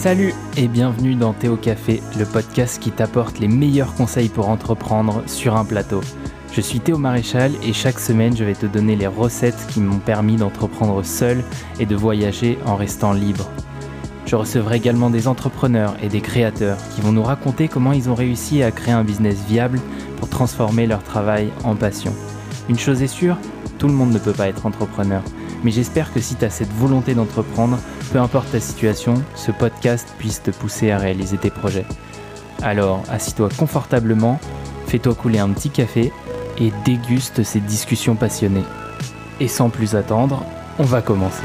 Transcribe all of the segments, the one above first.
Salut et bienvenue dans Théo Café, le podcast qui t'apporte les meilleurs conseils pour entreprendre sur un plateau. Je suis Théo Maréchal et chaque semaine je vais te donner les recettes qui m'ont permis d'entreprendre seul et de voyager en restant libre. Je recevrai également des entrepreneurs et des créateurs qui vont nous raconter comment ils ont réussi à créer un business viable pour transformer leur travail en passion. Une chose est sûre, tout le monde ne peut pas être entrepreneur. Mais j'espère que si tu as cette volonté d'entreprendre, peu importe ta situation, ce podcast puisse te pousser à réaliser tes projets. Alors, assis-toi confortablement, fais-toi couler un petit café et déguste ces discussions passionnées. Et sans plus attendre, on va commencer.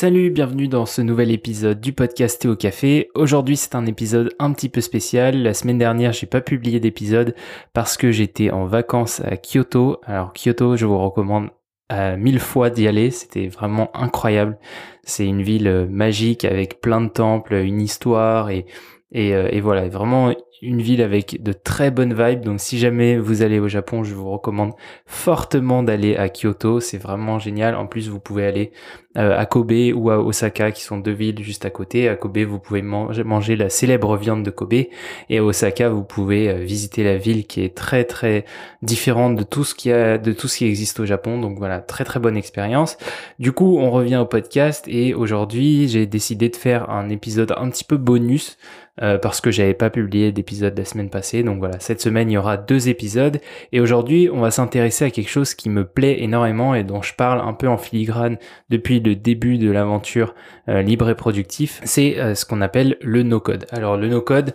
Salut, bienvenue dans ce nouvel épisode du podcast Théo Café. Aujourd'hui, c'est un épisode un petit peu spécial. La semaine dernière, j'ai pas publié d'épisode parce que j'étais en vacances à Kyoto. Alors Kyoto, je vous recommande à mille fois d'y aller. C'était vraiment incroyable. C'est une ville magique avec plein de temples, une histoire et et, euh, et voilà, vraiment une ville avec de très bonnes vibes. Donc si jamais vous allez au Japon, je vous recommande fortement d'aller à Kyoto. C'est vraiment génial. En plus, vous pouvez aller euh, à Kobe ou à Osaka, qui sont deux villes juste à côté. À Kobe, vous pouvez manger, la célèbre viande de Kobe. Et à Osaka, vous pouvez euh, visiter la ville qui est très très différente de tout ce qui a, de tout ce qui existe au Japon. Donc voilà, très très bonne expérience. Du coup, on revient au podcast et aujourd'hui, j'ai décidé de faire un épisode un petit peu bonus euh, parce que j'avais pas publié d'épisode la semaine passée. Donc voilà, cette semaine il y aura deux épisodes et aujourd'hui on va s'intéresser à quelque chose qui me plaît énormément et dont je parle un peu en filigrane depuis le début de l'aventure euh, libre et productif. C'est euh, ce qu'on appelle le no-code. Alors le no-code,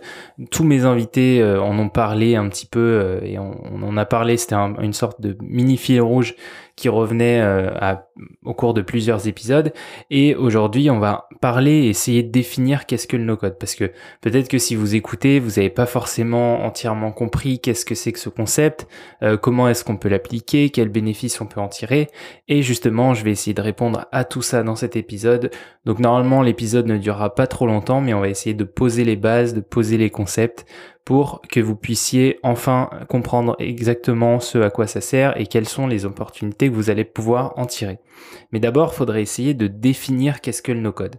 tous mes invités en ont parlé un petit peu et on, en a parlé. C'était une sorte de mini fil rouge qui revenait euh, au cours de plusieurs épisodes. Et aujourd'hui, on va parler et essayer de définir qu'est-ce que le no-code. Parce que peut-être que si vous écoutez, vous n'avez pas forcément entièrement compris qu'est-ce que c'est que ce concept, euh, comment est-ce qu'on peut l'appliquer, quels bénéfices on peut en tirer. Et justement, je vais essayer de répondre à tout ça dans cet épisode. Donc normalement, l'épisode ne durera pas trop longtemps, mais on va essayer de poser les bases, de poser les concepts pour que vous puissiez enfin comprendre exactement ce à quoi ça sert et quelles sont les opportunités que vous allez pouvoir en tirer. Mais d'abord, il faudrait essayer de définir qu'est-ce que le no-code.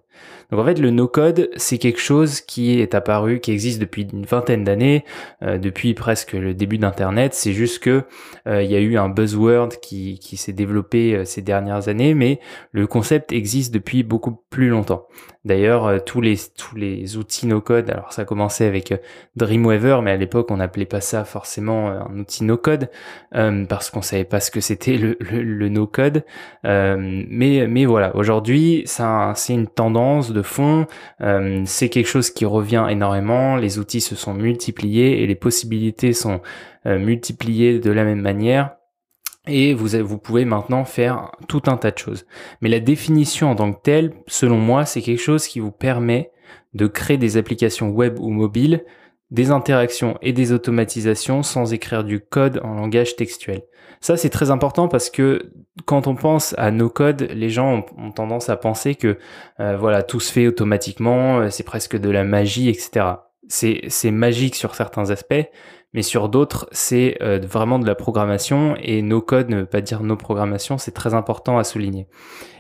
Donc en fait, le no-code, c'est quelque chose qui est apparu, qui existe depuis une vingtaine d'années, euh, depuis presque le début d'Internet. C'est juste que euh, il y a eu un buzzword qui, qui s'est développé euh, ces dernières années, mais le concept existe depuis beaucoup plus longtemps. D'ailleurs, tous les tous les outils no-code, alors ça a commencé avec Dreamweaver, mais à l'époque on n'appelait pas ça forcément un outil no-code parce qu'on savait pas ce que c'était le no-code. Mais mais voilà, aujourd'hui, c'est une tendance de fond. Euh, c'est quelque chose qui revient énormément. Les outils se sont multipliés et les possibilités sont euh, multipliées de la même manière. Et vous pouvez maintenant faire tout un tas de choses. Mais la définition en tant que telle, selon moi, c'est quelque chose qui vous permet de créer des applications web ou mobiles des interactions et des automatisations sans écrire du code en langage textuel. Ça, c'est très important parce que quand on pense à nos codes, les gens ont, tendance à penser que euh, voilà tout se fait automatiquement, euh, c'est presque de la magie, etc. C'est magique sur certains aspects, mais sur d'autres, c'est euh, vraiment de la programmation et nos codes ne veut pas dire nos programmations, c'est très important à souligner.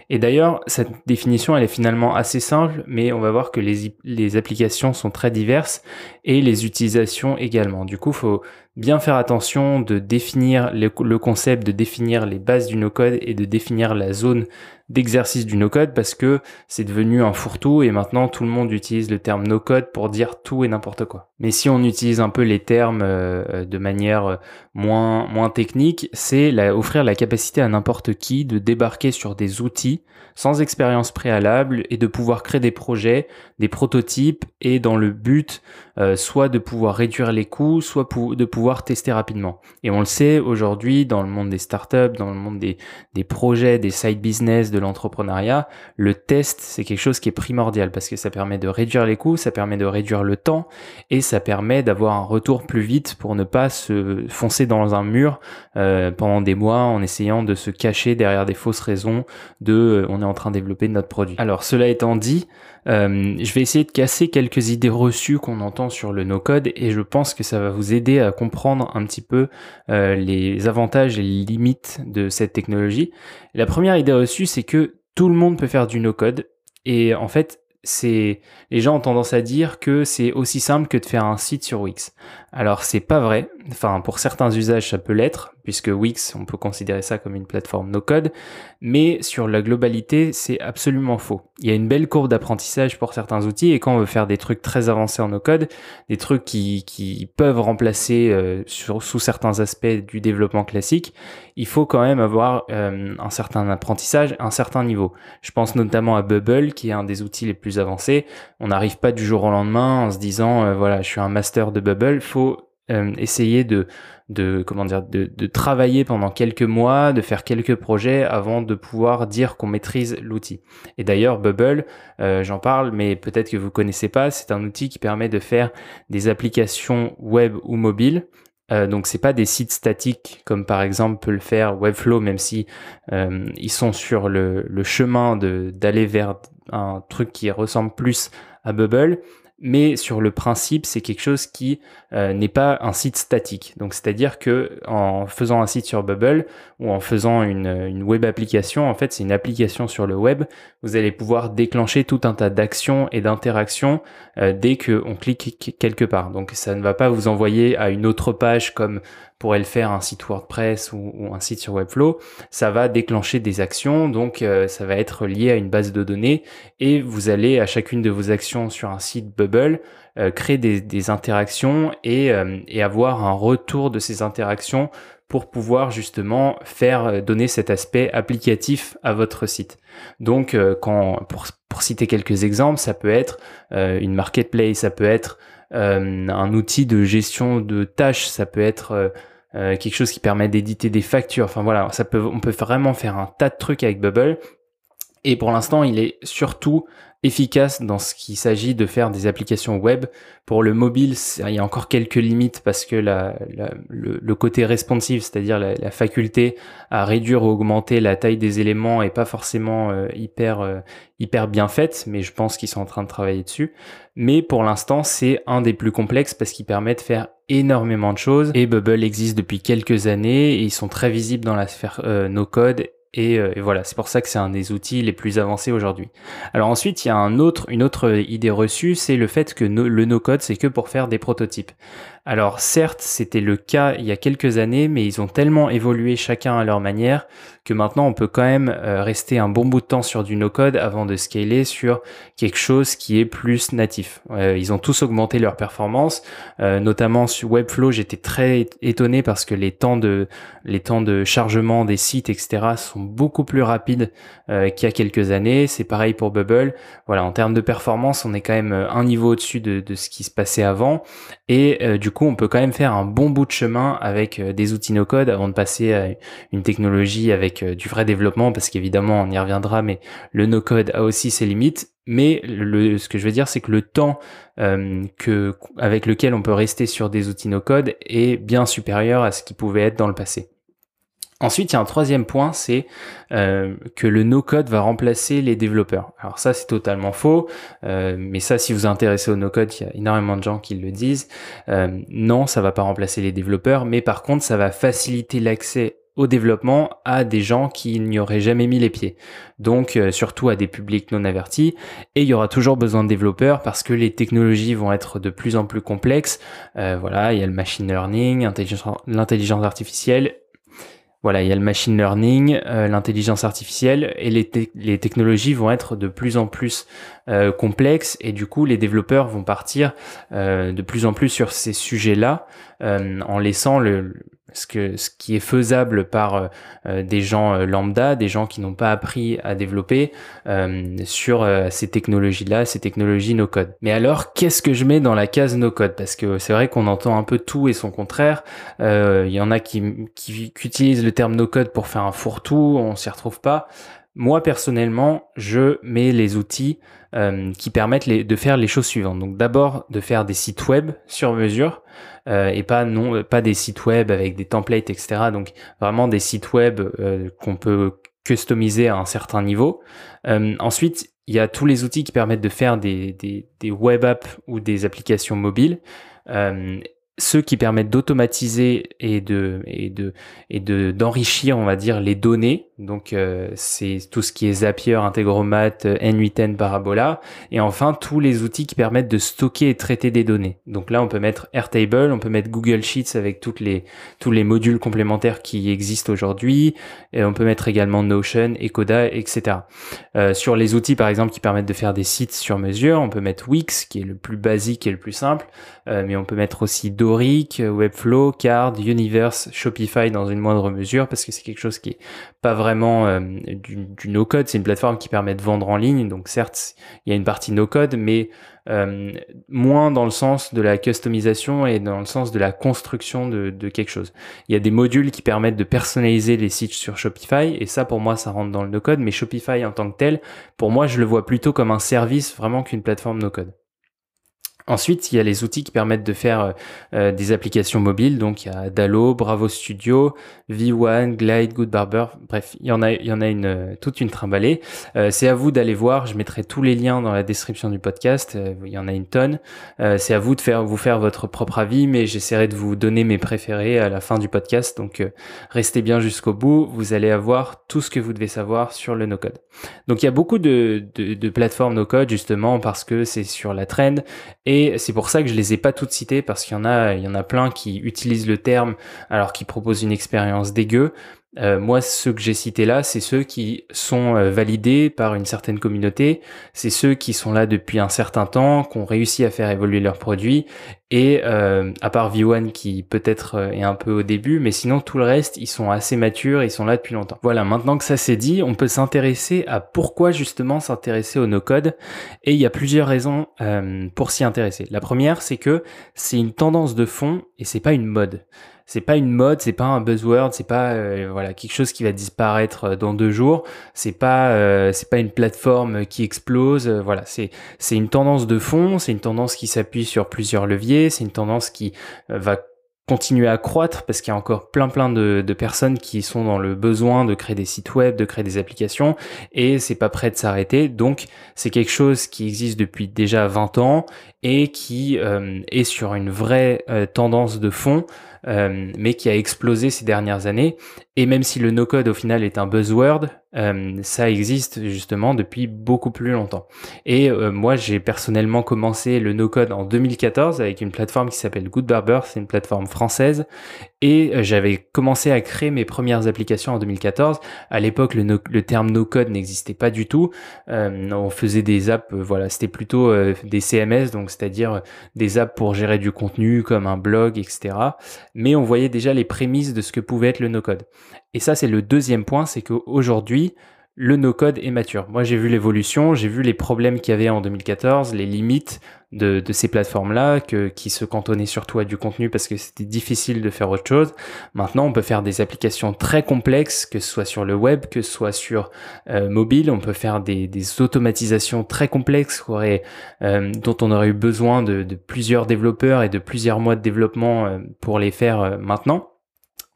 Et d'ailleurs, cette définition, elle est finalement assez simple, mais on va voir que les, applications sont très diverses et les utilisations également. Du coup, faut bien faire attention de définir le, concept, de définir les bases du no-code et de définir la zone d'exercice du no-code parce que c'est devenu un fourre-tout et maintenant tout le monde utilise le terme no-code pour dire tout et n'importe quoi. Mais si on utilise un peu les termes euh, de manière euh, moins, moins technique, c'est offrir la capacité à n'importe qui de débarquer sur des outils sans expérience préalable et de pouvoir créer des projets, des prototypes et dans le but euh, soit de pouvoir réduire les coûts, soit de pouvoir tester rapidement. Et on le sait aujourd'hui dans le monde des startups, dans le monde des, des projets, des side business, de l'entrepreneuriat, le test c'est quelque chose qui est primordial parce que ça permet de réduire les coûts, ça permet de réduire le temps et ça permet d'avoir un retour plus vite pour ne pas se foncer dans un mur pendant des mois en essayant de se cacher derrière des fausses raisons de on est en train de développer notre produit. Alors cela étant dit, je vais essayer de casser quelques idées reçues qu'on entend sur le no-code et je pense que ça va vous aider à comprendre un petit peu les avantages et les limites de cette technologie. La première idée reçue, c'est que tout le monde peut faire du no-code et en fait, c'est les gens ont tendance à dire que c'est aussi simple que de faire un site sur Wix. Alors c'est pas vrai. Enfin pour certains usages ça peut l'être puisque Wix on peut considérer ça comme une plateforme no code, mais sur la globalité c'est absolument faux. Il y a une belle courbe d'apprentissage pour certains outils et quand on veut faire des trucs très avancés en no code, des trucs qui, qui peuvent remplacer euh, sur, sous certains aspects du développement classique, il faut quand même avoir euh, un certain apprentissage, un certain niveau. Je pense notamment à Bubble qui est un des outils les plus avancés. On n'arrive pas du jour au lendemain en se disant euh, voilà je suis un master de Bubble, faut euh, essayer de, de comment dire de, de, travailler pendant quelques mois, de faire quelques projets avant de pouvoir dire qu'on maîtrise l'outil. Et d'ailleurs Bubble, euh, j'en parle, mais peut-être que vous connaissez pas, c'est un outil qui permet de faire des applications web ou mobile. Euh, donc c'est pas des sites statiques comme par exemple peut le faire Webflow, même si euh, ils sont sur le, le chemin d'aller vers un truc qui ressemble plus à Bubble mais sur le principe, c'est quelque chose qui euh, n'est pas un site statique. Donc, c'est-à-dire que en faisant un site sur Bubble ou en faisant une, web application, en fait, c'est une application sur le web. Vous allez pouvoir déclencher tout un tas d'actions et d'interactions euh, dès qu'on clique quelque part. Donc, ça ne va pas vous envoyer à une autre page comme pourrait le faire un site WordPress ou, un site sur Webflow, ça va déclencher des actions, donc euh, ça va être lié à une base de données et vous allez à chacune de vos actions sur un site Bubble euh, créer des, interactions et, euh, et, avoir un retour de ces interactions pour pouvoir justement faire donner cet aspect applicatif à votre site. Donc quand pour, pour citer quelques exemples, ça peut être une marketplace, ça peut être un outil de gestion de tâches, ça peut être euh, quelque chose qui permet d'éditer des factures. Enfin voilà, ça peut, on peut vraiment faire un tas de trucs avec Bubble. Et pour l'instant, il est surtout efficace dans ce qu'il s'agit de faire des applications web. Pour le mobile, il y a encore quelques limites parce que le, côté responsive, c'est-à-dire la, faculté à réduire ou augmenter la taille des éléments est pas forcément euh, hyper euh, hyper bien faite, mais je pense qu'ils sont en train de travailler dessus. Mais pour l'instant, c'est un des plus complexes parce qu'il permet de faire énormément de choses et Bubble existe depuis quelques années et ils sont très visibles dans la sphère euh, euh, et, voilà, c'est pour ça que c'est un des outils les plus avancés aujourd'hui. Alors ensuite, il y a une autre idée reçue, c'est le fait que le no-code, c'est que pour faire des prototypes. Alors certes, c'était le cas il y a quelques années, mais ils ont tellement évolué chacun à leur manière que maintenant on peut quand même euh, rester un bon bout de temps sur du no-code avant de scaler sur quelque chose qui est plus natif. Euh, ils ont tous augmenté leur performance, euh, notamment sur Webflow. J'étais très étonné parce que les temps de chargement des sites, etc., sont beaucoup plus rapides qu'il y a quelques années. C'est pareil pour Bubble. Voilà, en termes de performance, on est quand même un niveau au-dessus de, ce qui se passait avant. Coup, on peut quand même faire un bon bout de chemin avec euh, des outils no-code avant de passer à une technologie avec euh, du vrai développement, parce qu'évidemment, on y reviendra, mais le no-code a aussi ses limites. Mais le, ce que je veux dire, c'est que le temps euh, avec lequel on peut rester sur des outils no-code est bien supérieur à ce qui pouvait être dans le passé. Ensuite, il y a un troisième point, c'est euh, que le no-code va remplacer les développeurs. Alors ça, c'est totalement faux, euh, mais ça, si vous intéressez au no-code, il y a énormément de gens qui le disent. Euh, non, ça va pas remplacer les développeurs, mais par contre, ça va faciliter l'accès au développement à des gens qui n'y auraient jamais mis les pieds. Donc surtout à des publics non avertis. Et il y aura toujours besoin de développeurs parce que les technologies vont être de plus en plus complexes. voilà, il y a le machine learning, l'intelligence artificielle voilà, il y a le machine learning, euh, l'intelligence artificielle et les, technologies vont être de plus en plus euh, complexes et du coup les développeurs vont partir euh, de plus en plus sur ces sujets-là en laissant ce, qui est faisable par euh, euh, des gens euh, lambda, des gens qui n'ont pas appris à développer sur ces technologies-là, ces technologies no-code. Mais alors, qu'est-ce que je mets dans la case no-code Parce que c'est vrai qu'on entend un peu tout et son contraire. Il y en a qui utilisent le terme no-code pour faire un fourre-tout, on s'y retrouve pas. moi personnellement, je mets les outils euh, qui permettent de faire les choses suivantes. Donc d'abord de faire des sites web sur mesure euh, et pas non pas des sites web avec des templates etc. Donc vraiment des sites web euh, qu'on peut customiser à un certain niveau. ensuite, il y a tous les outils qui permettent de faire des, des, des web apps ou des applications mobiles ceux qui permettent d'automatiser et de et de et de d'enrichir on va dire les données donc euh, c'est tout ce qui est Zapier, Integromat, N8N, Parabola. Et enfin tous les outils qui permettent de stocker et traiter des données. Donc là on peut mettre Airtable on peut mettre Google Sheets avec toutes les tous les modules complémentaires qui existent aujourd'hui. Et on peut mettre également Notion, Ecoda etc euh, sur les outils par exemple qui permettent de faire des sites sur mesure on peut mettre Wix qui est le plus basique et le plus simple. Euh, mais on peut mettre aussi Doric, Webflow, Card, Universe, Shopify dans une moindre mesure parce que c'est quelque chose qui est pas vraiment euh, du, no-code. C'est une plateforme qui permet de vendre en ligne. Donc certes, il y a une partie no-code, mais euh, moins dans le sens de la customisation et dans le sens de la construction de, de, quelque chose. Il y a des modules qui permettent de personnaliser les sites sur Shopify et ça pour moi ça rentre dans le no-code, mais Shopify en tant que tel, pour moi je le vois plutôt comme un service vraiment qu'une plateforme no-code. Ensuite, il y a les outils qui permettent de faire euh, euh, des applications mobiles. Donc, il y a Dalo, Bravo Studio, V1, Glide, Good Barber. Bref, il y en a, il y en a une, euh, toute une trimballée. c'est à vous d'aller voir. Je mettrai tous les liens dans la description du podcast. il y en a une tonne. c'est à vous de faire, vous faire votre propre avis, mais j'essaierai de vous donner mes préférés à la fin du podcast. Donc, restez bien jusqu'au bout. Vous allez avoir tout ce que vous devez savoir sur le no-code. Donc, il y a beaucoup de, de, de plateformes no-code justement parce que c'est sur la trend et et c'est pour ça que je les ai pas toutes citées parce qu'il y en a, il en a plein qui utilisent le terme alors qu'ils proposent une expérience dégueu. Euh, moi, ceux que j'ai cités là, c'est ceux qui sont euh, validés par une certaine communauté, c'est ceux qui sont là depuis un certain temps, qui ont réussi à faire évoluer leurs produits, et euh, à part V1 qui peut-être est un peu au début, mais sinon tout le reste, ils sont assez matures, ils sont là depuis longtemps. Voilà, maintenant que ça c'est dit, on peut s'intéresser à pourquoi justement s'intéresser au no-code, et il y a plusieurs raisons pour s'y intéresser. La première, c'est que c'est une tendance de fond et c'est pas une mode c'est pas une mode, c'est pas un buzzword, c'est pas euh, voilà quelque chose qui va disparaître euh, dans deux jours. C'est pas euh, c'est pas une plateforme qui explose. voilà, c'est c'est une tendance de fond, c'est une tendance qui s'appuie sur plusieurs leviers, c'est une tendance qui va continuer à croître parce qu'il y a encore plein plein de, personnes qui sont dans le besoin de créer des sites web, de créer des applications et c'est pas prêt de s'arrêter. Donc c'est quelque chose qui existe depuis déjà 20 ans et qui est sur une vraie tendance de fond euh, mais qui a explosé ces dernières années. Et même si le no-code au final est un buzzword, euh, ça existe justement depuis beaucoup plus longtemps. Et euh, moi, j'ai personnellement commencé le no-code en 2014 avec une plateforme qui s'appelle Good Barber, c'est une plateforme française. Et euh, j'avais commencé à créer mes premières applications en 2014. À l'époque, le, terme no-code n'existait pas du tout. on faisait des apps, voilà, c'était plutôt des CMS, donc c'est-à-dire des apps pour gérer du contenu comme un blog, etc. Mais on voyait déjà les prémices de ce que pouvait être le no-code. Et ça, c'est le deuxième point, c'est qu'aujourd'hui, le no-code est mature. Moi, j'ai vu l'évolution, j'ai vu les problèmes qu'il y avait en 2014, les limites de, ces plateformes-là, qui se cantonnaient surtout à du contenu parce que c'était difficile de faire autre chose. Maintenant, on peut faire des applications très complexes, que ce soit sur le web, que ce soit sur euh, mobile. On peut faire des, automatisations très complexes euh, dont on aurait eu besoin de, plusieurs développeurs et de plusieurs mois de développement euh, pour les faire maintenant.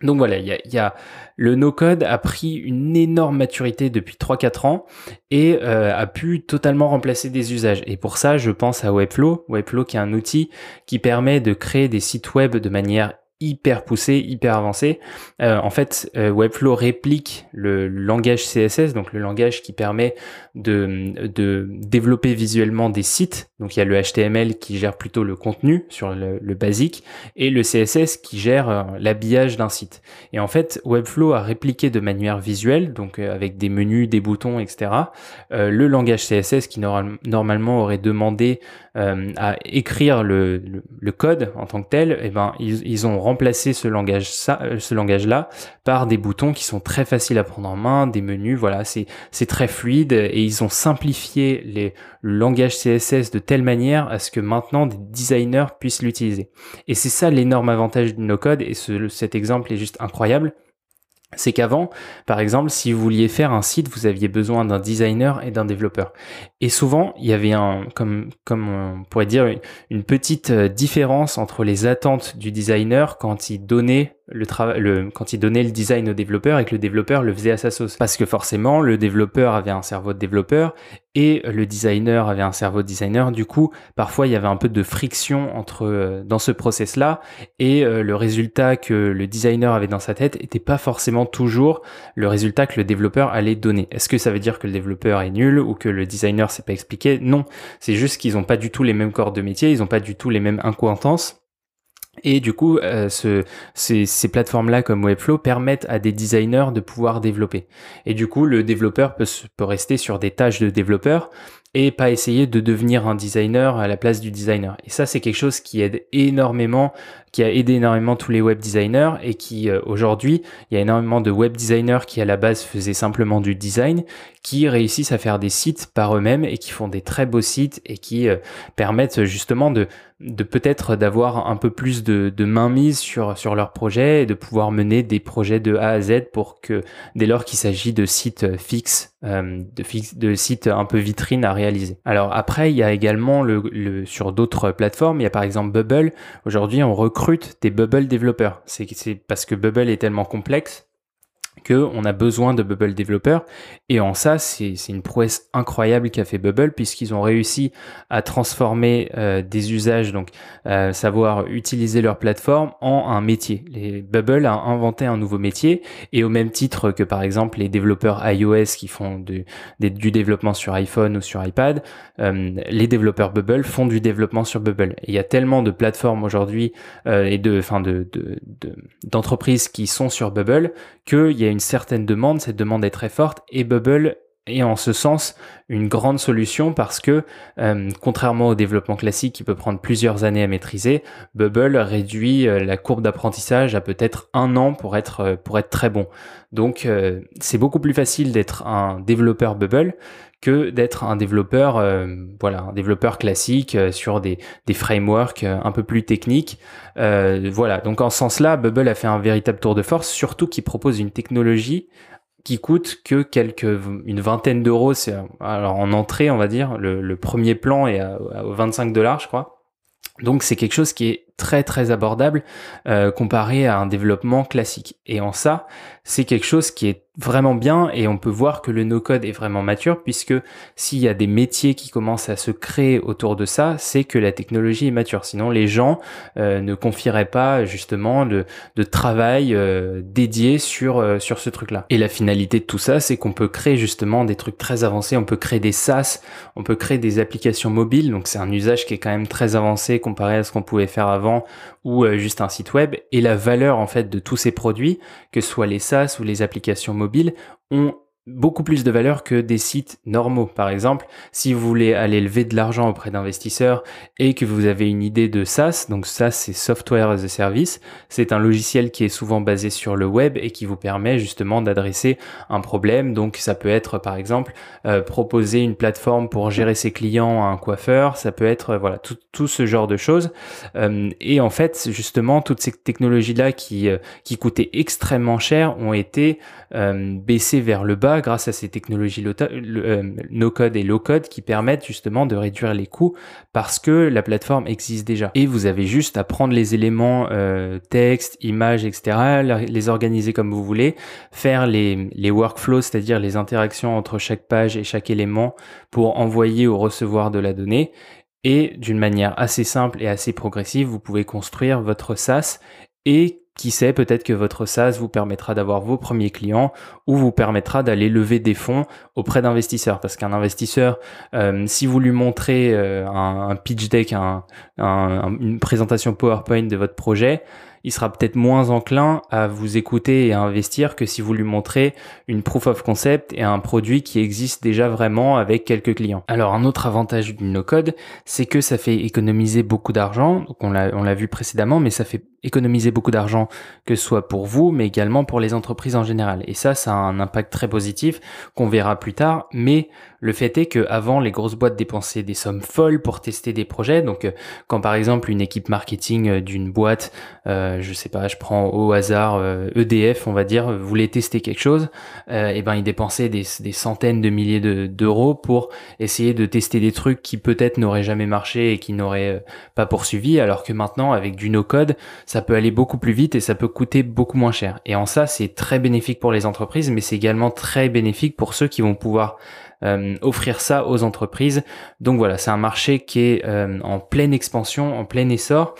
Donc voilà, il y a, le no-code a pris une énorme maturité depuis 3-4 ans et euh, a pu totalement remplacer des usages. Et pour ça, je pense à Webflow. Webflow qui est un outil qui permet de créer des sites web de manière hyper poussé, hyper avancé. Euh, en fait, euh, Webflow réplique le langage CSS, donc le langage qui permet de, de développer visuellement des sites. Donc il y a le HTML qui gère plutôt le contenu sur le, le basique et le CSS qui gère euh, l'habillage d'un site. Et en fait, Webflow a répliqué de manière visuelle, donc avec des menus, des boutons, etc. le langage CSS qui normalement aurait demandé à écrire le, le, code en tant que tel. Et eh ben ils, ils ont remplacer ce langage euh, ce langage là par des boutons qui sont très faciles à prendre en main, des menus, voilà, c'est très fluide et ils ont simplifié les le langage CSS de telle manière à ce que maintenant des designers puissent l'utiliser. Et c'est ça l'énorme avantage du no code et ce, cet exemple est juste incroyable c'est qu'avant, par exemple, si vous vouliez faire un site, vous aviez besoin d'un designer et d'un développeur. Et souvent, il y avait un, comme, comme on pourrait dire, une petite euh, différence entre les attentes du designer quand il donnait le travail, le, quand il donnait le design au développeur et que le développeur le faisait à sa sauce. Parce que forcément, le développeur avait un cerveau de développeur et le designer avait un cerveau de designer. Du coup, parfois, il y avait un peu de friction entre, euh, dans ce process-là et euh, le résultat que le designer avait dans sa tête était pas forcément toujours le résultat que le développeur allait donner. Est-ce que ça veut dire que le développeur est nul ou que le designer s'est pas expliqué? Non. C'est juste qu'ils ont pas du tout les mêmes corps de métier, ils ont pas du tout les mêmes incointances. Et du coup, euh, ce, ces, plateformes-là comme Webflow permettent à des designers de pouvoir développer. Et du coup, le développeur peut rester sur des tâches de développeur et pas essayer de devenir un designer à la place du designer. Et ça, c'est quelque chose qui aide énormément, qui a aidé énormément tous les web designers et qui euh, aujourd'hui, il y a énormément de web designers qui à la base faisaient simplement du design, qui réussissent à faire des sites par eux-mêmes et qui font des très beaux sites et qui euh, permettent justement de de peut-être d'avoir un peu plus de, de mainmise sur, sur leur projet et de pouvoir mener des projets de A à Z pour que dès lors qu'il s'agit de sites fixes, euh, de, de sites un peu vitrines à réaliser. Alors après, il y a également le, le sur d'autres plateformes, il y a par exemple Bubble. Aujourd'hui, on recrute des Bubble développeurs. C'est parce que Bubble est tellement complexe on a besoin de Bubble développeurs. Et en ça, c'est une prouesse incroyable qu'a fait Bubble puisqu'ils ont réussi à transformer euh, des usages, donc euh, savoir utiliser leur plateforme en un métier. Bubble a inventé un nouveau métier et au même titre que par exemple les développeurs iOS qui font du, développement sur iPhone ou sur iPad, euh, les développeurs Bubble font du développement sur Bubble. Il y a tellement de plateformes aujourd'hui et de, de d'entreprises qui sont sur Bubble qu'il y a une certaine demande, cette demande est très forte et Bubble est en ce sens une grande solution parce que euh, contrairement au développement classique qui peut prendre plusieurs années à maîtriser, Bubble réduit euh, la courbe d'apprentissage à peut-être un an pour être euh, pour être très bon. Donc c'est beaucoup plus facile d'être un développeur Bubble que d'être un développeur voilà un développeur classique sur des, des frameworks un peu plus techniques. voilà donc en ce sens-là, Bubble a fait un véritable tour de force, surtout qu'il propose une technologie qui coûte que quelques une vingtaine d'euros. C'est alors en entrée, on va dire, le, premier plan est à, à 25 dollars, je crois. Donc c'est quelque chose qui est très très abordable euh, comparé à un développement classique. Et en ça, c'est quelque chose qui est vraiment bien et on peut voir que le no-code est vraiment mature puisque s'il y a des métiers qui commencent à se créer autour de ça, c'est que la technologie est mature. Sinon, les gens euh, ne confieraient pas justement de, travail euh, dédié sur, sur ce truc-là. Et la finalité de tout ça, c'est qu'on peut créer justement des trucs très avancés. On peut créer des SaaS, on peut créer des applications mobiles. Donc c'est un usage qui est quand même très avancé comparé à ce qu'on pouvait faire avant ou juste un site web. Et la valeur en fait de tous ces produits, que ce soit les SaaS ou les applications mobiles, ont beaucoup plus de valeur que des sites normaux. Par exemple, si vous voulez aller lever de l'argent auprès d'investisseurs et que vous avez une idée de SaaS, donc SaaS c'est Software as a Service, c'est un logiciel qui est souvent basé sur le web et qui vous permet justement d'adresser un problème. Donc ça peut être par exemple euh, proposer une plateforme pour gérer ses clients à un coiffeur, ça peut être voilà tout, ce genre de choses. Euh, et en fait justement toutes ces technologies là qui, euh, qui coûtaient extrêmement cher ont été baissées vers le bas grâce à ces technologies euh, no-code et low-code qui permettent justement de réduire les coûts parce que la plateforme existe déjà. Et vous avez juste à prendre les éléments euh, texte, images, etc., les organiser comme vous voulez, faire les, les workflows, c'est-à-dire les interactions entre chaque page et chaque élément pour envoyer ou recevoir de la donnée. Et d'une manière assez simple et assez progressive, vous pouvez construire votre SaaS et qui sait, peut-être que votre SaaS vous permettra d'avoir vos premiers clients ou vous permettra d'aller lever des fonds auprès d'investisseurs. Parce qu'un investisseur, euh, si vous lui montrez euh, un, pitch deck, une présentation PowerPoint de votre projet, il sera peut-être moins enclin à vous écouter et à investir que si vous lui montrez une proof of concept et un produit qui existe déjà vraiment avec quelques clients. Alors un autre avantage du no-code, c'est que ça fait économiser beaucoup d'argent. Donc on l'a on l'a vu précédemment, mais ça fait économiser beaucoup d'argent que ce soit pour vous, mais également pour les entreprises en général. Et ça, ça a un impact très positif qu'on verra plus tard. Mais le fait est que avant, les grosses boîtes dépensaient des sommes folles pour tester des projets. Donc, euh, quand par exemple une équipe marketing euh, d'une boîte euh, euh, je sais pas, je prends au hasard EDF, e on va dire, voulait tester quelque chose, et eh ben ils dépensaient des, des centaines de milliers d'euros pour essayer de tester des trucs qui peut-être n'auraient jamais marché et qui n'auraient pas poursuivi, alors que maintenant avec du no-code, ça peut aller beaucoup plus vite et ça peut coûter beaucoup moins cher. Et en ça, c'est très bénéfique pour les entreprises, mais c'est également très bénéfique pour ceux qui vont pouvoir euh, offrir ça aux entreprises. Donc voilà, c'est un marché qui est euh, en pleine expansion, en plein essor.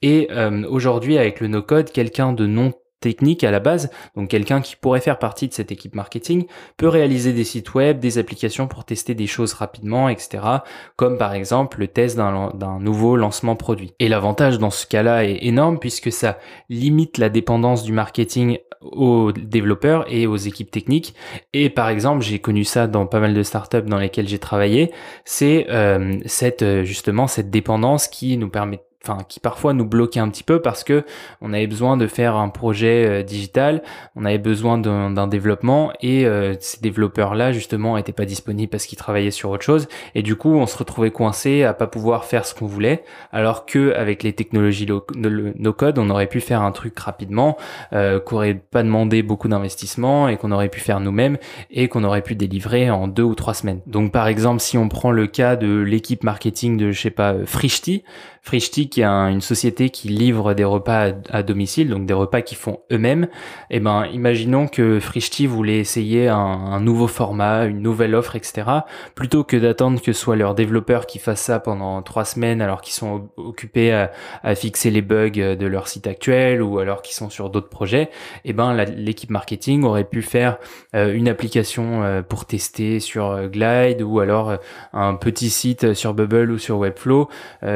Et euh, aujourd'hui, avec le no-code, quelqu'un de non technique à la base, donc quelqu'un qui pourrait faire partie de cette équipe marketing, peut réaliser des sites web, des applications pour tester des choses rapidement, etc. Comme par exemple le test d'un nouveau lancement produit. Et l'avantage dans ce cas-là est énorme puisque ça limite la dépendance du marketing aux développeurs et aux équipes techniques. Et par exemple, j'ai connu ça dans pas mal de startups dans lesquelles j'ai travaillé, c'est euh, euh, justement cette dépendance qui nous permet enfin qui parfois nous bloquait un petit peu parce que on avait besoin de faire un projet euh, digital, on avait besoin d'un développement et euh, ces développeurs là justement étaient pas disponibles parce qu'ils travaillaient sur autre chose et du coup on se retrouvait coincé à pas pouvoir faire ce qu'on voulait alors que avec les technologies no code on aurait pu faire un truc rapidement euh, qu'on aurait pas demandé beaucoup d'investissement et qu'on aurait pu faire nous-mêmes et qu'on aurait pu délivrer en deux ou trois semaines. Donc par exemple si on prend le cas de l'équipe marketing de je sais pas Frishti, Frishti qui est une société qui livre des repas à, domicile, donc des repas qu'ils font eux-mêmes. Et eh ben, imaginons que Frishti voulait essayer un, nouveau format, une nouvelle offre, etc. Plutôt que d'attendre que ce soit leurs développeurs qui fassent ça pendant trois semaines alors qu'ils sont occupés à, fixer les bugs de leur site actuel ou alors qu'ils sont sur d'autres projets. Et eh ben, l'équipe marketing aurait pu faire euh, une application euh, pour tester sur euh, Glide ou alors un petit site sur Bubble ou sur Webflow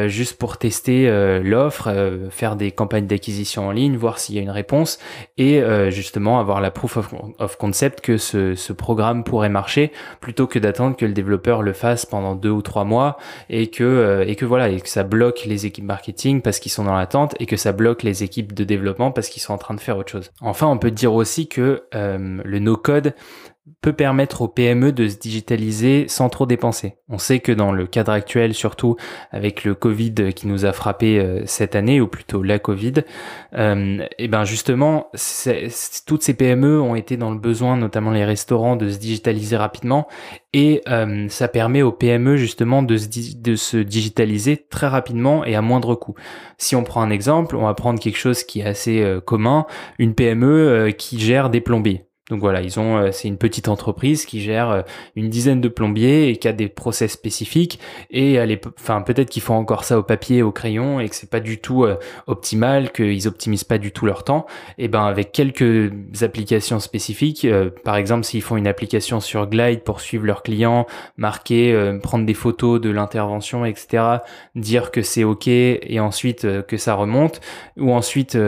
juste pour tester euh, l'offre, euh, faire des campagnes d'acquisition en ligne, voir s'il y a une réponse et euh, justement avoir la proof of, concept que ce, ce, programme pourrait marcher plutôt que d'attendre que le développeur le fasse pendant deux ou trois mois et que et que voilà et que ça bloque les équipes marketing parce qu'ils sont dans l'attente et que ça bloque les équipes de développement parce qu'ils sont en train de faire autre chose. Enfin, on peut dire aussi que le no code peut permettre aux PME de se digitaliser sans trop dépenser. On sait que dans le cadre actuel, surtout avec le Covid qui nous a frappé euh, cette année, ou plutôt la Covid, euh, et ben justement, toutes ces PME ont été dans le besoin, notamment les restaurants, de se digitaliser rapidement, et euh, ça permet aux PME justement de se, digitaliser très rapidement et à moindre coût. Si on prend un exemple, on va prendre quelque chose qui est assez euh, commun, une PME qui gère des plombiers. Donc voilà, ils ont, euh, c'est une petite entreprise qui gère euh, une dizaine de plombiers et qui a des process spécifiques. Et enfin peut-être qu'ils font encore ça au papier, au crayon, et que c'est pas du tout euh, optimal, qu'ils optimisent pas du tout leur temps. Et ben avec quelques applications spécifiques, par exemple s'ils font une application sur Glide pour suivre leurs clients, marquer, prendre des photos de l'intervention, etc., dire que c'est ok et ensuite que ça remonte, ou ensuite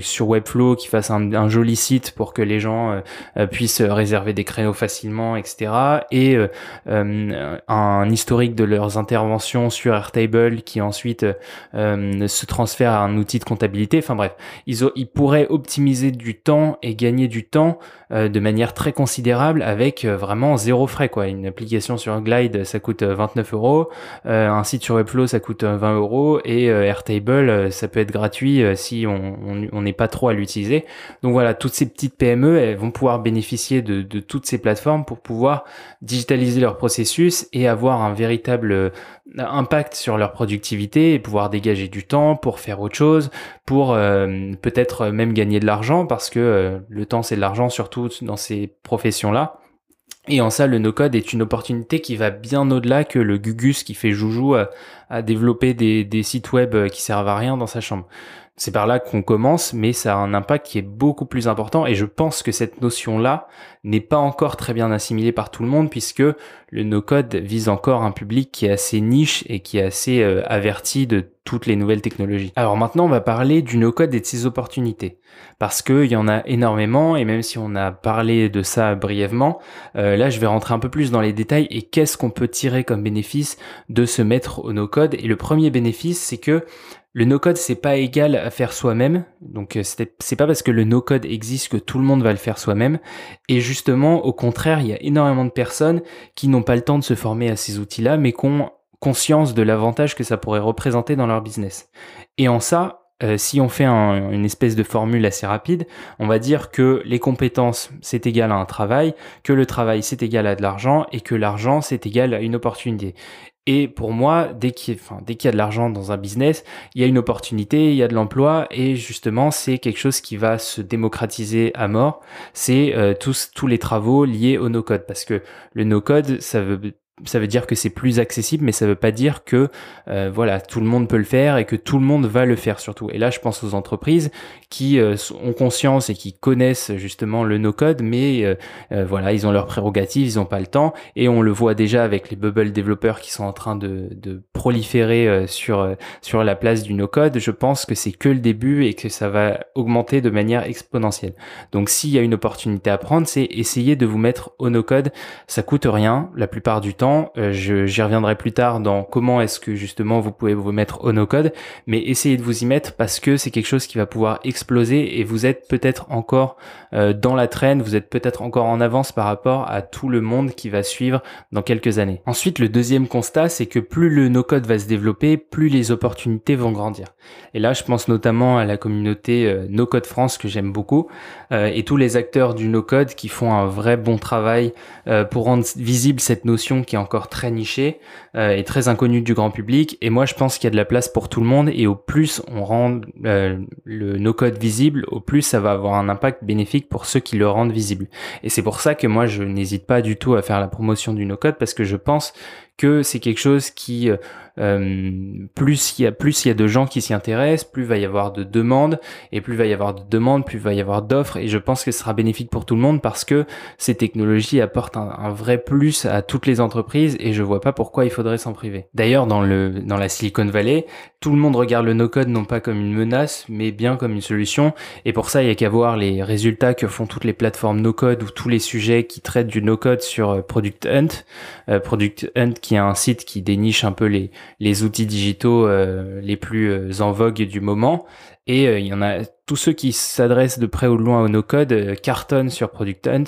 sur Webflow qui fasse un, un, joli site pour que les gens puissent réserver des créneaux facilement, etc. Et euh, euh, un historique de leurs interventions sur Airtable qui ensuite se transfère à un outil de comptabilité. Enfin bref, ils, ils pourraient optimiser du temps et gagner du temps de manière très considérable avec vraiment zéro frais. Quoi. Une application sur Glide, ça coûte 29 euros. un site sur Webflow, ça coûte 20 euros. Et Airtable, ça peut être gratuit si on n'est pas trop à l'utiliser. Donc voilà, toutes ces petites PME, elles vont pouvoir bénéficier de, toutes ces plateformes pour pouvoir digitaliser leur processus et avoir un véritable euh, impact sur leur productivité et pouvoir dégager du temps pour faire autre chose, pour euh, peut-être même gagner de l'argent parce que euh, le temps c'est de l'argent surtout dans ces professions-là. Et en ça, le no-code est une opportunité qui va bien au-delà que le Gugus qui fait joujou à, développer des, des, sites web qui servent à rien dans sa chambre. C'est par là qu'on commence, mais ça a un impact qui est beaucoup plus important et je pense que cette notion-là n'est pas encore très bien assimilée par tout le monde puisque le no-code vise encore un public qui est assez niche et qui est assez euh, averti de toutes les nouvelles technologies. Alors maintenant, on va parler du no-code et de ses opportunités parce qu'il y en a énormément et même si on a parlé de ça brièvement, euh, là je vais rentrer un peu plus dans les détails et qu'est-ce qu'on peut tirer comme bénéfice de se mettre au no-code. Et le premier bénéfice, c'est que le no-code, c'est pas égal à faire soi-même. Donc, euh, c'est pas parce que le no-code existe que tout le monde va le faire soi-même. Et justement, au contraire, il y a énormément de personnes qui n'ont pas le temps de se former à ces outils-là, mais qui ont conscience de l'avantage que ça pourrait représenter dans leur business. Et en ça, euh, si on fait une espèce de formule assez rapide, on va dire que les compétences c'est égal à un travail, que le travail c'est égal à de l'argent et que l'argent c'est égal à une opportunité. Et pour moi, dès qu'il y, a de l'argent dans un business, il y a une opportunité, il y a de l'emploi, et justement, c'est quelque chose qui va se démocratiser à mort. C'est euh, tous tous les travaux liés au no-code, parce que le no-code, ça veut ça veut dire que c'est plus accessible, mais ça veut pas dire que euh, voilà tout le monde peut le faire et que tout le monde va le faire surtout. Et là, je pense aux entreprises qui euh, ont conscience et qui connaissent justement le no-code, mais euh, voilà, ils ont leurs prérogatives, ils ont pas le temps, et on le voit déjà avec les bubble développeurs qui sont en train de, de proliférer sur sur la place du no-code. Je pense que c'est que le début et que ça va augmenter de manière exponentielle. Donc, s'il y a une opportunité à prendre, c'est essayer de vous mettre au no-code. Ça coûte rien la plupart du temps euh, j'y reviendrai plus tard dans comment est-ce que justement vous pouvez vous mettre au no-code, mais essayez de vous y mettre parce que c'est quelque chose qui va pouvoir exploser et vous êtes peut-être encore euh, dans la traîne, vous êtes peut-être encore en avance par rapport à tout le monde qui va suivre dans quelques années. Ensuite, le deuxième constat, c'est que plus le no-code va se développer, plus les opportunités vont grandir. Et là, je pense notamment à la communauté euh, No-Code France que j'aime beaucoup et tous les acteurs du no-code qui font un vrai bon travail pour rendre visible cette notion qui encore très niché euh, et très inconnu du grand public. Et moi, je pense qu'il y a de la place pour tout le monde. Et au plus on rend euh, le no-code visible, au plus ça va avoir un impact bénéfique pour ceux qui le rendent visible. Et c'est pour ça que moi, je n'hésite pas du tout à faire la promotion du no-code parce que je pense que c'est quelque chose qui euh, euh, plus il y a plus il y a de gens qui s'y intéressent, plus va y avoir de demandes et plus va y avoir de demandes, plus va y avoir d'offres et je pense que ce sera bénéfique pour tout le monde parce que ces technologies apportent un, vrai plus à toutes les entreprises et je vois pas pourquoi il faudrait s'en priver. D'ailleurs dans le dans la Silicon Valley, tout le monde regarde le no-code non pas comme une menace mais bien comme une solution et pour ça il y a qu'à voir les résultats que font toutes les plateformes no-code ou tous les sujets qui traitent du no-code sur euh, Product Hunt, euh, Product Hunt qui est un site qui déniche un peu les les outils digitaux euh, les plus euh, en vogue du moment. Et euh, il y en a tous ceux qui s'adressent de près ou de loin au no-code cartonnent sur Product Hunt,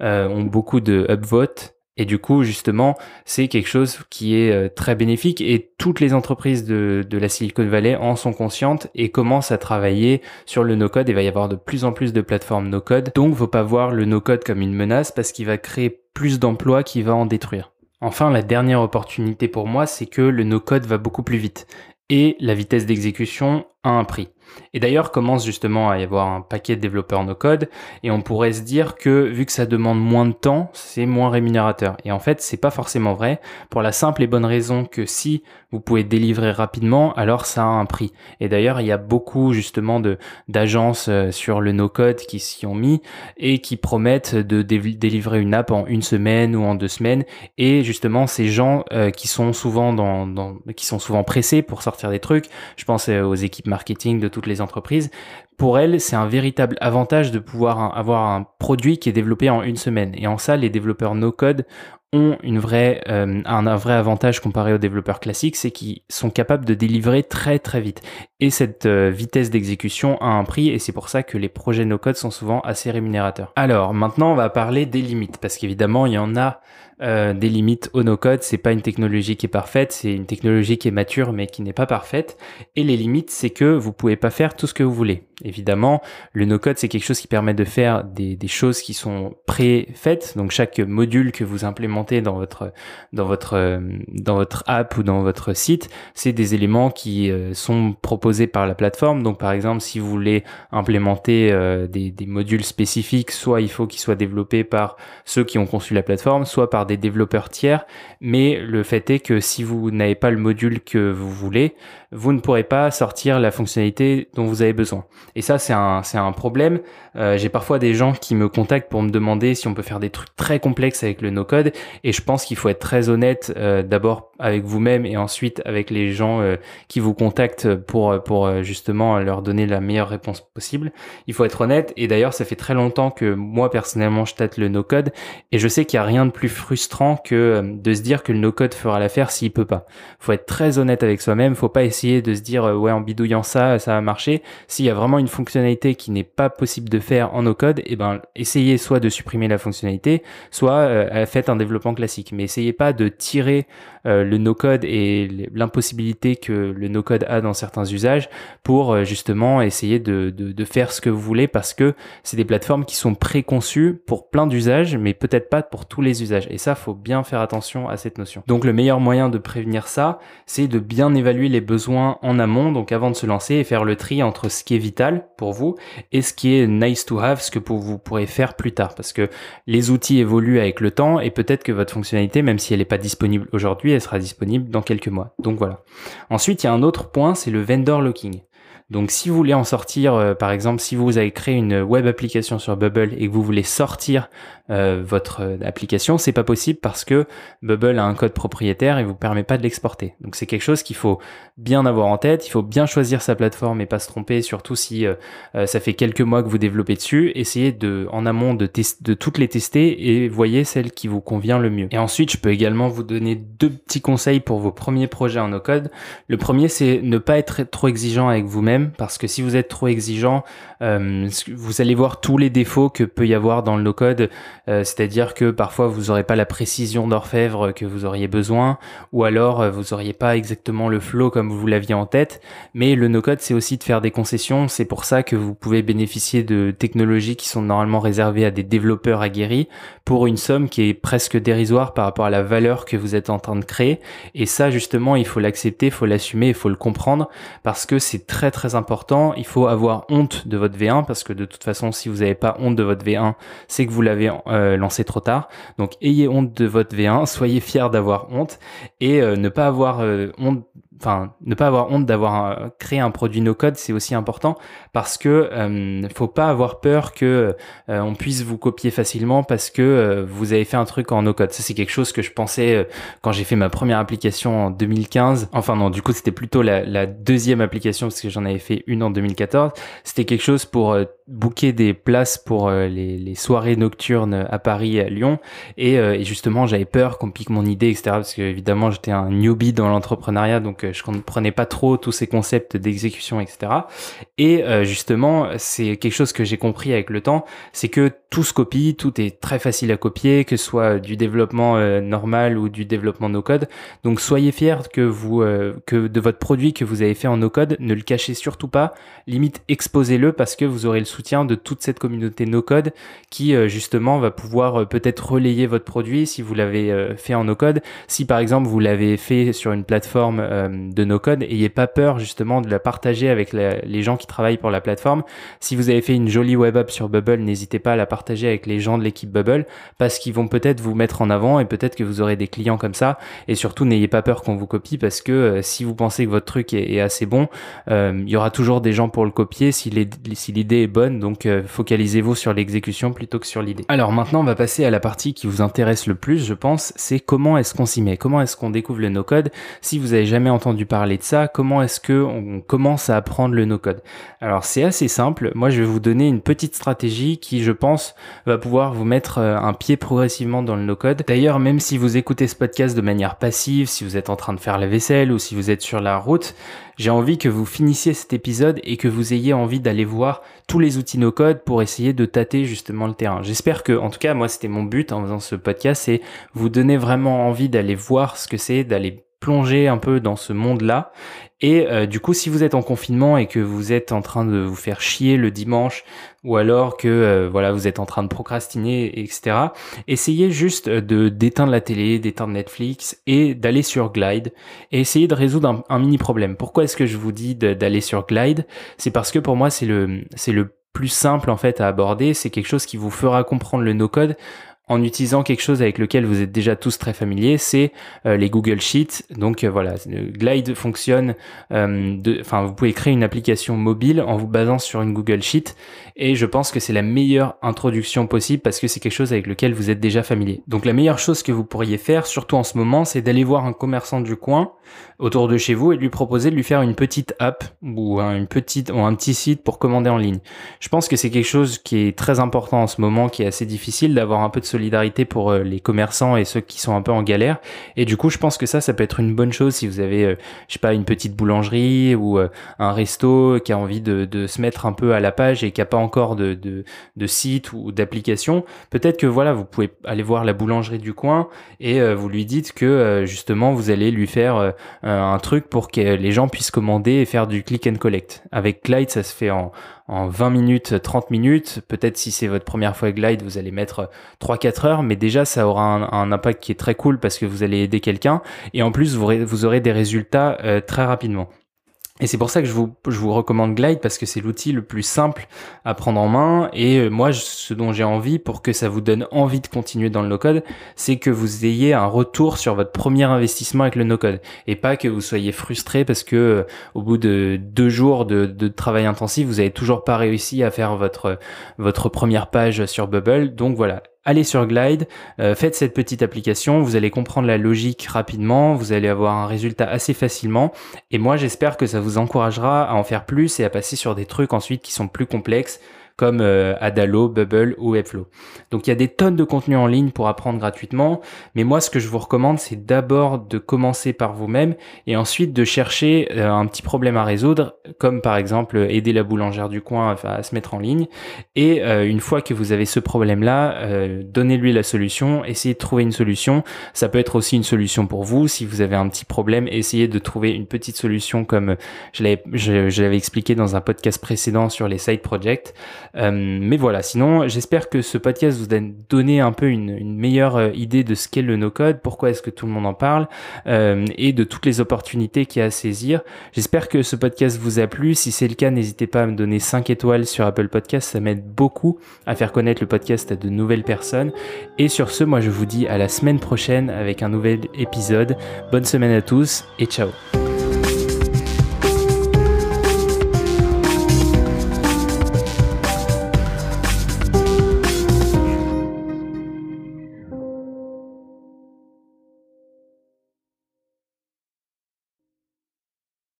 ont beaucoup de upvote. Et du coup, justement, c'est quelque chose qui est très bénéfique et toutes les entreprises de, de la Silicon Valley en sont conscientes et commencent à travailler sur le no-code. Il va y avoir de plus en plus de plateformes no-code. Donc, faut pas voir le no-code comme une menace parce qu'il va créer plus d'emplois qu'il va en détruire. Enfin, la dernière opportunité pour moi, c'est que le no-code va beaucoup plus vite et la vitesse d'exécution a un prix. Et d'ailleurs, commence justement à y avoir un paquet de développeurs no-code, et on pourrait se dire que vu que ça demande moins de temps, c'est moins rémunérateur. Et en fait, c'est pas forcément vrai, pour la simple et bonne raison que si vous pouvez délivrer rapidement, alors ça a un prix. Et d'ailleurs, il y a beaucoup justement de d'agences euh, sur le no-code qui s'y ont mis et qui promettent de délivrer une app en une semaine ou en deux semaines. Et justement, ces gens euh, qui sont souvent dans, qui sont souvent pressés pour sortir des trucs, je pense euh, aux équipes marketing de toutes les entreprises, pour elles, c'est un véritable avantage de pouvoir avoir un produit qui est développé en une semaine. Et en ça, les développeurs no-code ont une vraie, euh, un, vrai avantage comparé aux développeurs classiques, c'est qu'ils sont capables de délivrer très très vite. Et cette euh, vitesse d'exécution a un prix, et c'est pour ça que les projets no-code sont souvent assez rémunérateurs. Alors maintenant, on va parler des limites, parce qu'évidemment, il y en a euh, des limites au no-code. C'est pas une technologie qui est parfaite, c'est une technologie qui est mature mais qui n'est pas parfaite. Et les limites, c'est que vous pouvez pas faire tout ce que vous voulez. Évidemment, le no-code, c'est quelque chose qui permet de faire des, choses qui sont pré-faites. Donc chaque module que vous implémentez dans votre dans votre euh, dans votre app ou dans votre site, c'est des éléments qui euh, sont proposés par la plateforme. Donc par exemple, si vous voulez implémenter des, des modules spécifiques, soit il faut qu'ils soient développés par ceux qui ont conçu la plateforme, soit par des développeurs tiers, mais le fait est que si vous n'avez pas le module que vous voulez, vous ne pourrez pas sortir la fonctionnalité dont vous avez besoin. Et ça, c'est un, c'est un problème. Euh, j'ai parfois des gens qui me contactent pour me demander si on peut faire des trucs très complexes avec le no-code. Et je pense qu'il faut être très honnête euh, d'abord avec vous-même et ensuite avec les gens euh, qui vous contactent pour, pour justement leur donner la meilleure réponse possible. Il faut être honnête. Et d'ailleurs, ça fait très longtemps que moi, personnellement, je tâte le no-code. Et je sais qu'il n'y a rien de plus frustrant que de se dire que le no-code fera l'affaire s'il peut pas. Faut être très honnête avec soi-même. Faut pas essayer de se dire euh, ouais en bidouillant ça ça va marcher. S'il y a vraiment une fonctionnalité qui n'est pas possible de faire en no code, et eh ben essayez soit de supprimer la fonctionnalité, soit euh, faites un développement classique. Mais essayez pas de tirer euh, le no-code et l'impossibilité que le no-code a dans certains usages pour euh, justement essayer de, faire ce que vous voulez parce que c'est des plateformes qui sont préconçues pour plein d'usages, mais peut-être pas pour tous les usages. Et ça, faut bien faire attention à cette notion. Donc le meilleur moyen de prévenir ça, c'est de bien évaluer les besoins en amont, donc avant de se lancer et faire le tri entre ce qui est vital pour vous et ce qui est nice to have, ce que vous pourrez faire plus tard. Parce que les outils évoluent avec le temps et peut-être que votre fonctionnalité, même si elle n'est pas disponible aujourd'hui, sera disponible dans quelques mois. Donc voilà. Ensuite, il y a un autre point, c'est le vendor locking. Donc si vous voulez en sortir, euh, par exemple, si vous avez créé une web application sur Bubble et que vous voulez sortir euh, votre euh, application, c'est pas possible parce que Bubble a un code propriétaire et vous permet pas de l'exporter. Donc c'est quelque chose qu'il faut bien avoir en tête. Il faut bien choisir sa plateforme et pas se tromper, surtout si ça fait quelques mois que vous développez dessus. Essayez de, en amont de, de toutes les tester et voyez celle qui vous convient le mieux. Et ensuite, je peux également vous donner deux petits conseils pour vos premiers projets en no-code. Le premier, c'est ne pas être trop exigeant avec vous-même parce que si vous êtes trop exigeant, euh, vous allez voir tous les défauts que peut y avoir dans le no-code, euh, c'est-à-dire que parfois vous n'aurez pas la précision d'orfèvre que vous auriez besoin, ou alors euh, vous n'auriez pas exactement le flow comme vous l'aviez en tête. Mais le no-code, c'est aussi de faire des concessions. C'est pour ça que vous pouvez bénéficier de technologies qui sont normalement réservées à des développeurs aguerris pour une somme qui est presque dérisoire par rapport à la valeur que vous êtes en train de créer. Et ça, justement, il faut l'accepter, il faut l'assumer, il faut le comprendre parce que c'est très très important. Il faut avoir honte de votre V1 parce que de toute façon, si vous n'avez pas honte de votre V1, c'est que vous l'avez euh, lancé trop tard. Donc, ayez honte de votre V1, soyez fiers d'avoir honte et euh, ne pas avoir euh, honte enfin ne pas avoir honte d'avoir créé un produit no code c'est aussi important parce que euh, faut pas avoir peur que euh, on puisse vous copier facilement parce que euh, vous avez fait un truc en no code ça c'est quelque chose que je pensais euh, quand j'ai fait ma première application en 2015 enfin non du coup c'était plutôt la, la, deuxième application parce que j'en avais fait une en 2014 c'était quelque chose pour booker des places pour les, les, soirées nocturnes à Paris et à Lyon. Et, et justement j'avais peur qu'on pique mon idée etc parce que évidemment j'étais un newbie dans l'entrepreneuriat. Donc je comprenais pas trop tous ces concepts d'exécution, etc. Et euh, justement, c'est quelque chose que j'ai compris avec le temps, c'est que tout se copie, tout est très facile à copier, que ce soit du développement euh, normal ou du développement no code. Donc soyez fiers que vous euh, que de votre produit que vous avez fait en no code, ne le cachez surtout pas, limite exposez-le parce que vous aurez le soutien de toute cette communauté no code qui justement va pouvoir peut-être relayer votre produit si vous l'avez fait en no code. Si par exemple vous l'avez fait sur une plateforme de nos codes. Ayez pas peur justement de la partager avec les gens qui travaillent pour la plateforme. Si vous avez fait une jolie web app sur Bubble, n'hésitez pas à la partager avec les gens de l'équipe Bubble parce qu'ils vont peut-être vous mettre en avant et peut-être que vous aurez des clients comme ça. Et surtout, n'ayez pas peur qu'on vous copie parce que euh, si vous pensez que votre truc est, assez bon, euh, il y aura toujours des gens pour le copier si l'idée est bonne. Donc euh, focalisez-vous sur l'exécution plutôt que sur l'idée. Alors maintenant, on va passer à la partie qui vous intéresse le plus, je pense, c'est comment est-ce qu'on s'y met, comment est-ce qu'on découvre le no-code? Si vous avez jamais entendu parler de ça, comment est-ce que on commence à apprendre le no-code? Alors c'est assez simple, moi je vais vous donner une petite stratégie qui je pense va pouvoir vous mettre euh, un pied progressivement dans le no-code. D'ailleurs même si vous écoutez ce podcast de manière passive, si vous êtes en train de faire la vaisselle ou si vous êtes sur la route, j'ai envie que vous finissiez cet épisode et que vous ayez envie d'aller voir tous les outils no-code pour essayer de tâter justement le terrain. J'espère que, en tout cas, moi, c'était mon but en faisant ce podcast, c'est vous donner vraiment envie d'aller voir ce que c'est, d'aller plonger un peu dans ce monde-là. Et euh, du coup, si vous êtes en confinement et que vous êtes en train de vous faire chier le dimanche, ou alors que euh, voilà vous êtes en train de procrastiner, etc. Essayez juste de d'éteindre la télé, d'éteindre Netflix et d'aller sur Glide et essayer de résoudre un, un mini problème. Pourquoi est-ce que je vous dis d'aller sur Glide? C'est parce que pour moi c'est le c'est le plus simple en fait à aborder, c'est quelque chose qui vous fera comprendre le no-code en utilisant quelque chose avec lequel vous êtes déjà tous très familiers, c'est euh, les Google Sheets. Donc euh, voilà, Glide fonctionne. Euh, enfin, vous pouvez créer une application mobile en vous basant sur une Google Sheet, et je pense que c'est la meilleure introduction possible parce que c'est quelque chose avec lequel vous êtes déjà familier. Donc la meilleure chose que vous pourriez faire, surtout en ce moment, c'est d'aller voir un commerçant du coin autour de chez vous et de lui proposer de lui faire une petite app ou une petite ou un petit site pour commander en ligne. Je pense que c'est quelque chose qui est très important en ce moment, qui est assez difficile d'avoir un peu de solidarité pour les commerçants et ceux qui sont un peu en galère. Et du coup, je pense que ça, ça peut être une bonne chose si vous avez, je sais pas, une petite boulangerie ou un resto qui a envie de, se mettre un peu à la page et qui a pas encore de, de, site ou d'application. Peut-être que voilà, vous pouvez aller voir la boulangerie du coin et vous lui dites que justement vous allez lui faire un truc pour que les gens puissent commander et faire du click and collect. Avec Glide, ça se fait en, en 20 minutes, 30 minutes. Peut-être si c'est votre première fois Glide, vous allez mettre 3-4 heures, mais déjà ça aura un, impact qui est très cool parce que vous allez aider quelqu'un et en plus vous, aurez des résultats euh, très rapidement. Et c'est pour ça que je vous, je vous recommande Glide parce que c'est l'outil le plus simple à prendre en main. Et euh, moi, ce dont j'ai envie pour que ça vous donne envie de continuer dans le no-code, c'est que vous ayez un retour sur votre premier investissement avec le no-code. Et pas que vous soyez frustré parce que euh, au bout de deux jours de, de travail intensif, vous avez toujours pas réussi à faire votre, votre première page sur Bubble. Donc voilà, allez sur Glide, euh, faites cette petite application, vous allez comprendre la logique rapidement, vous allez avoir un résultat assez facilement et moi j'espère que ça vous encouragera à en faire plus et à passer sur des trucs ensuite qui sont plus complexes comme euh, Adalo, Bubble ou Webflow. Donc il y a des tonnes de contenu en ligne pour apprendre gratuitement, mais moi ce que je vous recommande c'est d'abord de commencer par vous-même et ensuite de chercher euh, un petit problème à résoudre, comme par exemple aider la boulangère du coin à, se mettre en ligne. Et euh, une fois que vous avez ce problème-là, donnez-lui la solution, essayez de trouver une solution. Ça peut être aussi une solution pour vous si vous avez un petit problème, essayez de trouver une petite solution comme je l'avais expliqué dans un podcast précédent sur les side projects. Euh, mais voilà, sinon, j'espère que ce podcast vous a donné un peu une, meilleure euh, idée de ce qu'est le no-code, pourquoi est-ce que tout le monde en parle, euh, et de toutes les opportunités qu'il y a à saisir. J'espère que ce podcast vous a plu. Si c'est le cas, n'hésitez pas à me donner 5 étoiles sur Apple Podcast, ça m'aide beaucoup à faire connaître le podcast à de nouvelles personnes. Et sur ce, moi je vous dis à la semaine prochaine avec un nouvel épisode. Bonne semaine à tous et ciao